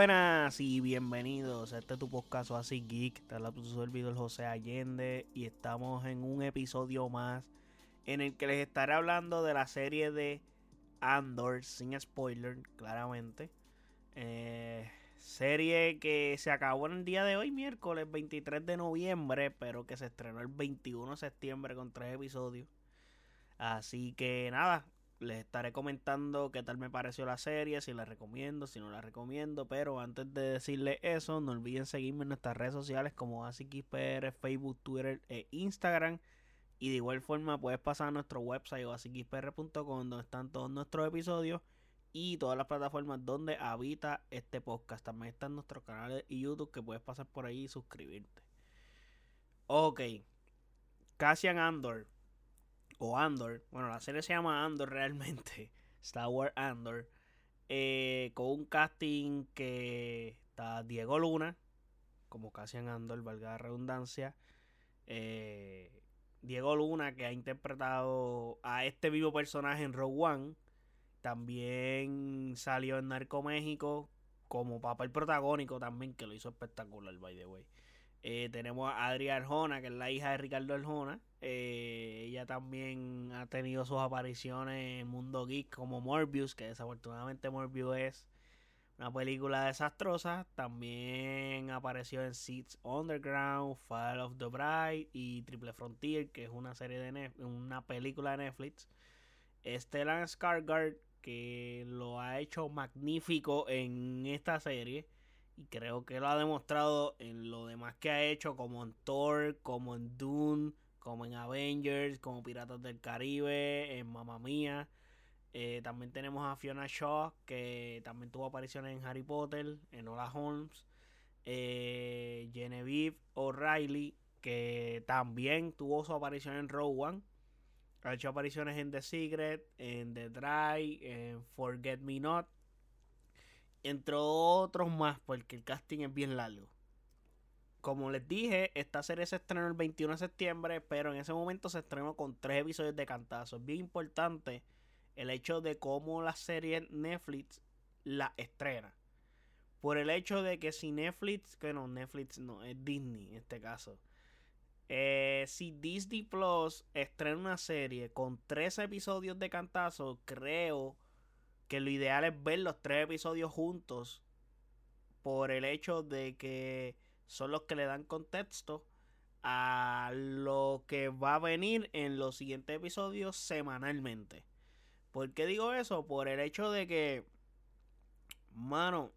buenas y bienvenidos este tu podcast así geek. Está la tu servidor José Allende y estamos en un episodio más en el que les estaré hablando de la serie de Andor sin spoiler, claramente. Eh, serie que se acabó en el día de hoy, miércoles 23 de noviembre, pero que se estrenó el 21 de septiembre con tres episodios. Así que nada, les estaré comentando qué tal me pareció la serie, si la recomiendo, si no la recomiendo. Pero antes de decirles eso, no olviden seguirme en nuestras redes sociales como AsiKisPR, Facebook, Twitter e Instagram. Y de igual forma puedes pasar a nuestro website o donde están todos nuestros episodios y todas las plataformas donde habita este podcast. También están nuestros canales y YouTube que puedes pasar por ahí y suscribirte. Ok. Cassian Andor o Andor, bueno, la serie se llama Andor realmente, Star Wars Andor, eh, con un casting que está Diego Luna, como Cassian Andor, valga la redundancia, eh, Diego Luna que ha interpretado a este vivo personaje en Rogue One, también salió en Narco México como papel protagónico también, que lo hizo espectacular, by the way. Eh, tenemos a Adria Arjona, que es la hija de Ricardo Arjona. Eh, ella también ha tenido sus apariciones en Mundo Geek como Morbius, que desafortunadamente Morbius es una película desastrosa. También apareció en Seeds Underground, Fall of the Bride y Triple Frontier, que es una serie de una película de Netflix. Stellan Skarsgård, que lo ha hecho magnífico en esta serie. Y creo que lo ha demostrado en lo demás que ha hecho, como en Thor, como en Dune, como en Avengers, como Piratas del Caribe, en Mamma Mía. Eh, también tenemos a Fiona Shaw, que también tuvo apariciones en Harry Potter, en Hola Holmes. Eh, Genevieve O'Reilly, que también tuvo su aparición en Rogue One. Ha hecho apariciones en The Secret, en The Dry, en Forget Me Not entre otros más, porque el casting es bien largo. Como les dije, esta serie se estrenó el 21 de septiembre, pero en ese momento se estrenó con tres episodios de cantazo. Es bien importante el hecho de cómo la serie Netflix la estrena. Por el hecho de que si Netflix, que no, Netflix no, es Disney en este caso. Eh, si Disney Plus estrena una serie con tres episodios de cantazo, creo que lo ideal es ver los tres episodios juntos por el hecho de que son los que le dan contexto a lo que va a venir en los siguientes episodios semanalmente. ¿Por qué digo eso? Por el hecho de que, mano,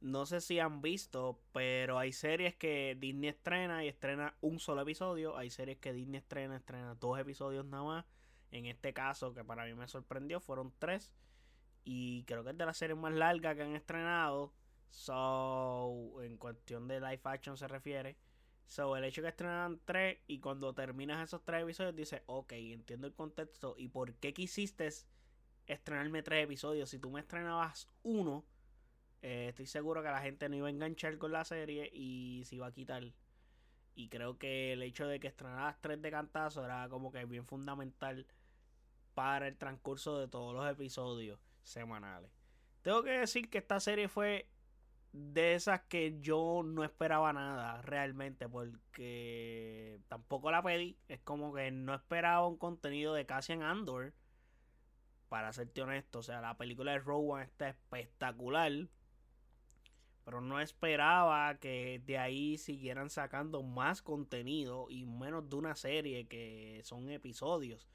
no sé si han visto, pero hay series que Disney estrena y estrena un solo episodio. Hay series que Disney estrena, estrena dos episodios nada más. En este caso, que para mí me sorprendió, fueron tres. Y creo que es de las series más largas que han estrenado. So, en cuestión de live action se refiere. So, el hecho que estrenan tres y cuando terminas esos tres episodios dices, ok, entiendo el contexto y por qué quisiste estrenarme tres episodios. Si tú me estrenabas uno, eh, estoy seguro que la gente no iba a enganchar con la serie y se iba a quitar. Y creo que el hecho de que estrenaras tres de cantazo era como que bien fundamental para el transcurso de todos los episodios semanales. Tengo que decir que esta serie fue de esas que yo no esperaba nada realmente porque tampoco la pedí. Es como que no esperaba un contenido de Cassian Andor. Para serte honesto, o sea, la película de Rowan está espectacular. Pero no esperaba que de ahí siguieran sacando más contenido y menos de una serie que son episodios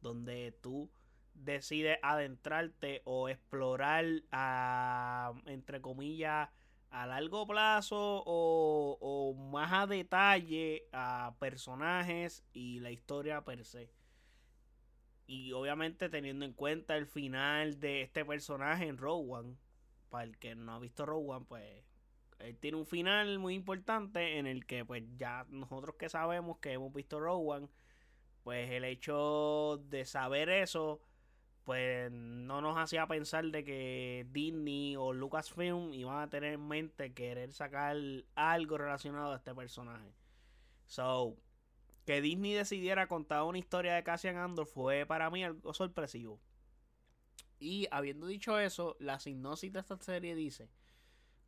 donde tú decides adentrarte o explorar a, entre comillas, a largo plazo o, o, más a detalle a personajes y la historia per se. Y obviamente teniendo en cuenta el final de este personaje en Rogue One. Para el que no ha visto Rogue One, pues él tiene un final muy importante en el que pues ya nosotros que sabemos que hemos visto Rogue One, pues el hecho de saber eso pues no nos hacía pensar de que Disney o Lucasfilm iban a tener en mente querer sacar algo relacionado a este personaje. So, que Disney decidiera contar una historia de Cassian Andor fue para mí algo sorpresivo. Y habiendo dicho eso, la sinopsis de esta serie dice: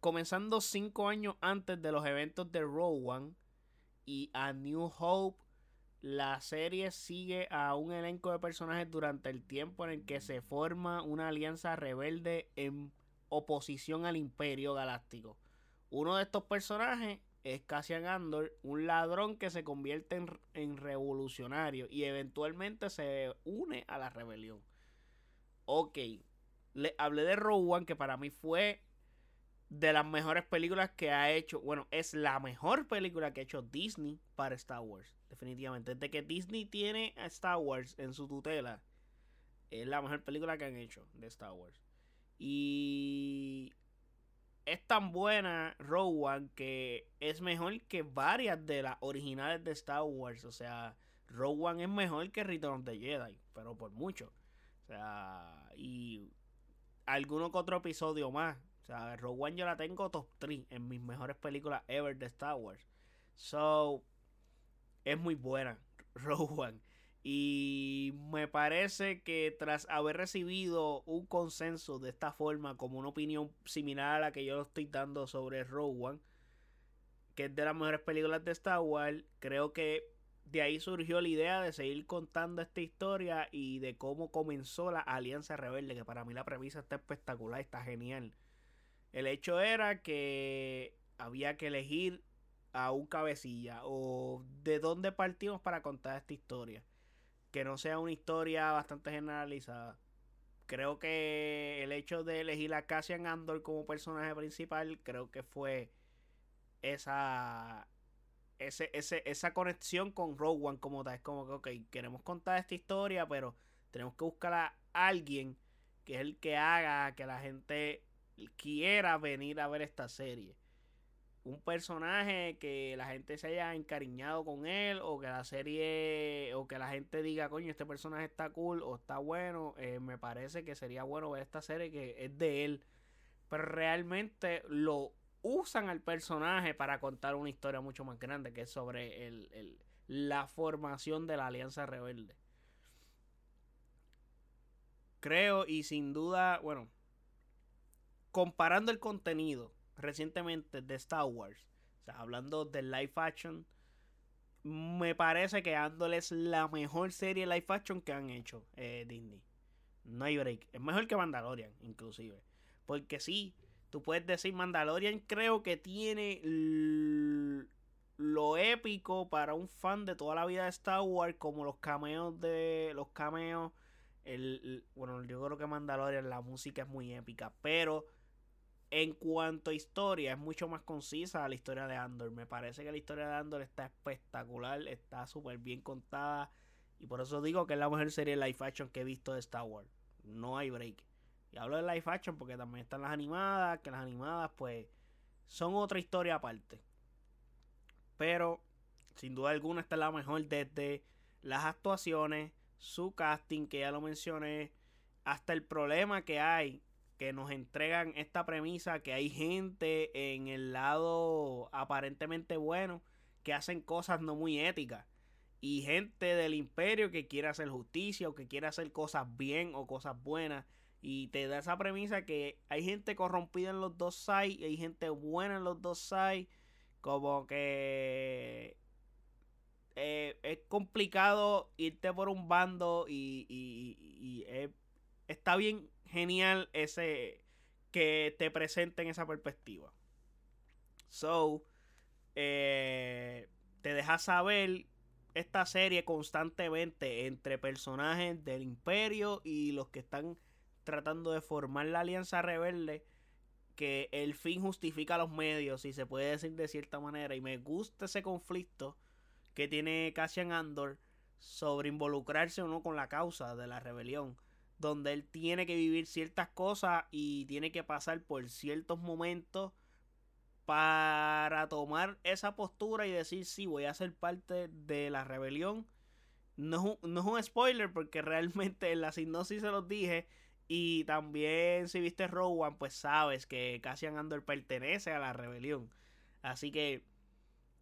comenzando cinco años antes de los eventos de Rogue One y a New Hope, la serie sigue a un elenco de personajes durante el tiempo en el que se forma una alianza rebelde en oposición al Imperio Galáctico. Uno de estos personajes es Cassian Andor, un ladrón que se convierte en, revolucionario y eventualmente se une a la rebelión. Ok, le hablé de One, que para mí fue de las mejores películas que ha hecho. Bueno, es la mejor película que ha hecho Disney para Star Wars. Definitivamente. Desde que Disney tiene a Star Wars en su tutela, es la mejor película que han hecho de Star Wars. Y es tan buena Rogue One que es mejor que varias de las originales de Star Wars. O sea, Rogue One es mejor que Return of the Jedi, pero por mucho. O sea, y alguno que otro episodio más. O sea, Rogue One yo la tengo top 3 en mis mejores películas ever de Star Wars. So, es muy buena Rogue One. Y me parece que tras haber recibido un consenso de esta forma, como una opinión similar a la que yo estoy dando sobre Rogue One, que es de las mejores películas de Star Wars, creo que de ahí surgió la idea de seguir contando esta historia y de cómo comenzó la Alianza Rebelde, que para mí la premisa está espectacular, está genial. El hecho era que había que elegir a un cabecilla o de dónde partimos para contar esta historia que no sea una historia bastante generalizada. Creo que el hecho de elegir a Cassian Andor como personaje principal, creo que fue esa ese, esa conexión con Rogue One como tal. Es como que, ok, queremos contar esta historia, pero tenemos que buscar a alguien que es el que haga que la gente quiera venir a ver esta serie un personaje que la gente se haya encariñado con él o que la serie o que la gente diga, coño, este personaje está cool o está bueno, eh, me parece que sería bueno ver esta serie que es de él. Pero realmente lo usan al personaje para contar una historia mucho más grande que es sobre el, la formación de la Alianza Rebelde. Creo y sin duda, bueno, comparando el contenido recientemente de Star Wars, o sea, hablando de live action, me parece que Andor es la mejor serie live action que han hecho eh, Disney. No hay break. Es mejor que Mandalorian, inclusive. Porque sí, tú puedes decir Mandalorian creo que tiene lo épico para un fan de toda la vida de Star Wars, como los cameos de los cameos. El, bueno, yo creo que Mandalorian la música es muy épica, pero en cuanto a historia, es mucho más concisa la historia de Andor. Me parece que la historia de Andor está espectacular, está súper bien contada. Y por eso digo que es la mejor serie live action que he visto de Star Wars. No hay break. Y hablo de live action porque también están las animadas, que las animadas pues son otra historia aparte. Pero sin duda alguna esta es la mejor desde las actuaciones, su casting, que ya lo mencioné, hasta el problema que hay que nos entregan esta premisa que hay gente en el lado aparentemente bueno que hacen cosas no muy éticas. Y gente del imperio que quiere hacer justicia o que quiere hacer cosas bien o cosas buenas. Y te da esa premisa que hay gente corrompida en los dos sides y hay gente buena en los dos sides. Como que eh, es complicado irte por un bando y, y, está bien genial ese que te presenten esa perspectiva. So, eh, te deja saber esta serie constantemente entre personajes del imperio y los que están tratando de formar la alianza rebelde que el fin justifica los medios si se puede decir de cierta manera y me gusta ese conflicto que tiene Cassian Andor sobre involucrarse o no con la causa de la rebelión donde él tiene que vivir ciertas cosas y tiene que pasar por ciertos momentos para tomar esa postura y decir sí, voy a ser parte de la rebelión. No es un, no es un spoiler porque realmente en la sinopsis se los dije y también si viste Rowan pues sabes que Cassian Andor pertenece a la rebelión. Así que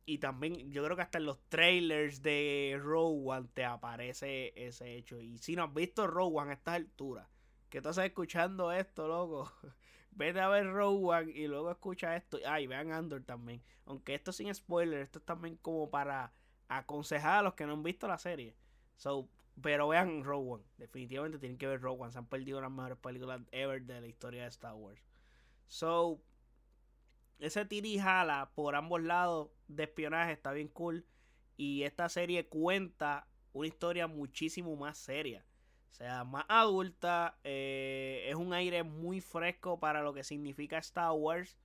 y también yo creo que hasta en los trailers de One te aparece ese hecho. Y si no has visto One a estas alturas, que estás escuchando esto, loco, vete a ver One y luego escucha esto. Ay, vean Andor también. Aunque esto sin spoiler, esto es también como para aconsejar a los que no han visto la serie. So, pero vean One. Definitivamente tienen que ver One. Se han perdido las mejores películas ever de la historia de Star Wars. So, ese tiri jala por ambos lados de espionaje está bien cool. Y esta serie cuenta una historia muchísimo más seria. O sea, más adulta. Eh, es un aire muy fresco para lo que significa Star Wars.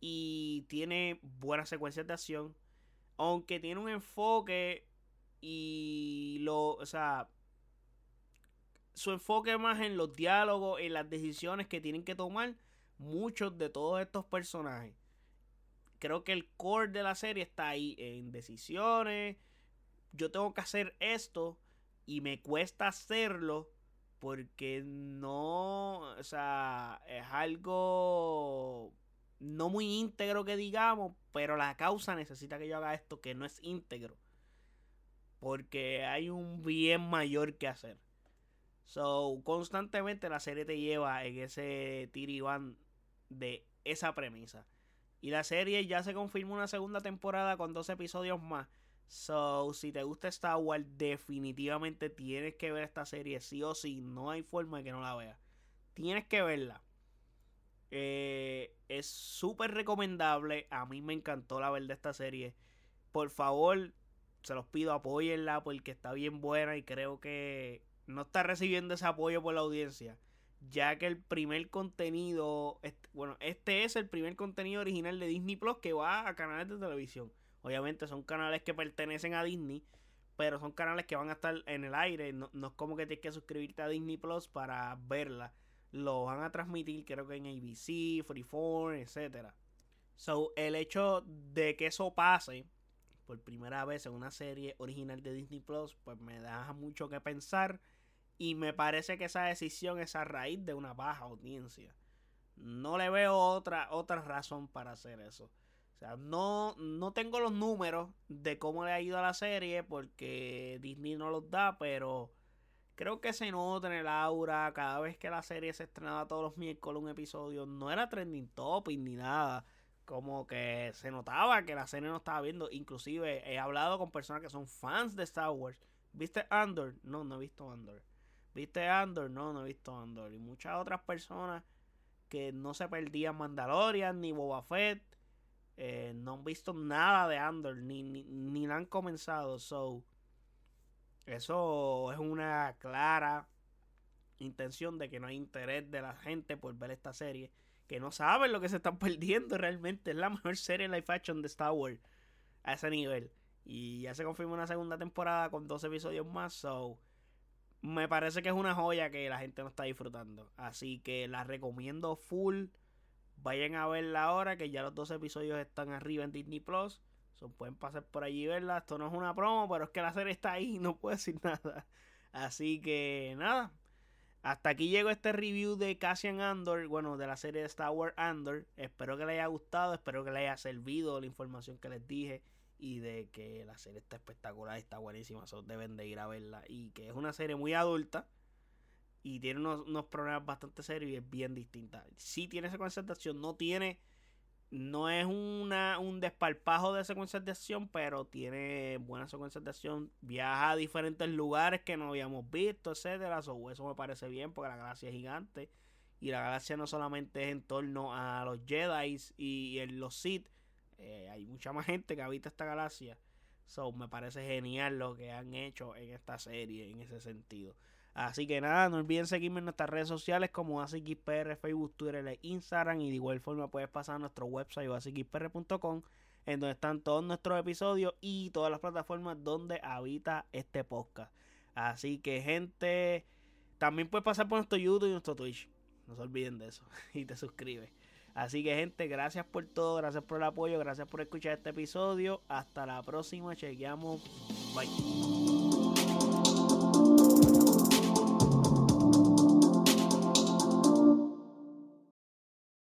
Y tiene buenas secuencias de acción. Aunque tiene un enfoque y lo, o sea, su enfoque más en los diálogos, en las decisiones que tienen que tomar muchos de todos estos personajes. Creo que el core de la serie está ahí en decisiones. Yo tengo que hacer esto y me cuesta hacerlo porque no, o sea, es algo no muy íntegro que digamos, pero la causa necesita que yo haga esto que no es íntegro. Porque hay un bien mayor que hacer. So, constantemente la serie te lleva en ese tiribán de esa premisa. Y la serie ya se confirma una segunda temporada con dos episodios más. So, si te gusta Star Wars, definitivamente tienes que ver esta serie, sí o sí. No hay forma de que no la veas. Tienes que verla. Eh, es súper recomendable. A mí me encantó la ver de esta serie. Por favor, se los pido, apóyenla porque está bien buena y creo que no está recibiendo ese apoyo por la audiencia. Ya que el primer contenido, bueno, este es el primer contenido original de Disney Plus que va a canales de televisión. Obviamente son canales que pertenecen a Disney, pero son canales que van a estar en el aire. No, no es como que tienes que suscribirte a Disney Plus para verla. Lo van a transmitir, creo que en ABC, Freeform, etcétera. So, el hecho de que eso pase por primera vez en una serie original de Disney Plus, pues me da mucho que pensar. Y me parece que esa decisión es a raíz de una baja audiencia. No le veo otra, otra razón para hacer eso. O sea, no, no tengo los números de cómo le ha ido a la serie porque Disney no los da, pero creo que se nota en el aura cada vez que la serie se estrenaba todos los miércoles un episodio. No era trending topic ni nada como que se notaba que la serie no estaba viendo. Inclusive he hablado con personas que son fans de Star Wars. ¿Viste Andor? No, no he visto Andor. ¿Viste Andor? No, no he visto Andor. Y muchas otras personas que no se perdían Mandalorian ni Boba Fett. Eh, no han visto nada de Andor. Ni, ni, ni la han comenzado. So, eso es una clara intención de que no hay interés de la gente por ver esta serie que no saben lo que se están perdiendo realmente. Es la mejor serie live action de Star Wars a ese nivel. Y ya se confirma una segunda temporada con dos episodios más. So, me parece que es una joya que la gente no está disfrutando. Así que la recomiendo full. Vayan a verla ahora, que ya los dos episodios están arriba en Disney Plus. So, pueden pasar por allí y verla. Esto no es una promo, pero es que la serie está ahí y no puedo decir nada. Así que nada, hasta aquí llegó este review de Cassian Andor, bueno, de la serie de Star Wars Andor. Espero que les haya gustado, espero que les haya servido la información que les dije y de que la serie está espectacular, está buenísima, so deben de ir a verla y que es una serie muy adulta y tiene unos, unos problemas bastante serios y es bien distinta. Sí tiene secuencia de acción, no tiene no es una, un desparpajo de secuencias de acción, pero tiene buenas secuencias de acción. Viaja a diferentes lugares que no habíamos visto, etcétera. eso me parece bien porque la galaxia es gigante. Y la galaxia no solamente es en torno a los Jedi y, en los Sith. Eh, hay mucha más gente que habita esta galaxia. So, me parece genial lo que han hecho en esta serie en ese sentido. Así que nada, no olviden seguirme en nuestras redes sociales como AsiXPR, Facebook, Twitter e Instagram. Y de igual forma puedes pasar a nuestro website asixpr.com en donde están todos nuestros episodios y todas las plataformas donde habita este podcast. Así que gente, también puedes pasar por nuestro YouTube y nuestro Twitch. No se olviden de eso. y te suscribes. Así que gente, gracias por todo, gracias por el apoyo, gracias por escuchar este episodio. Hasta la próxima, chequeamos. Bye.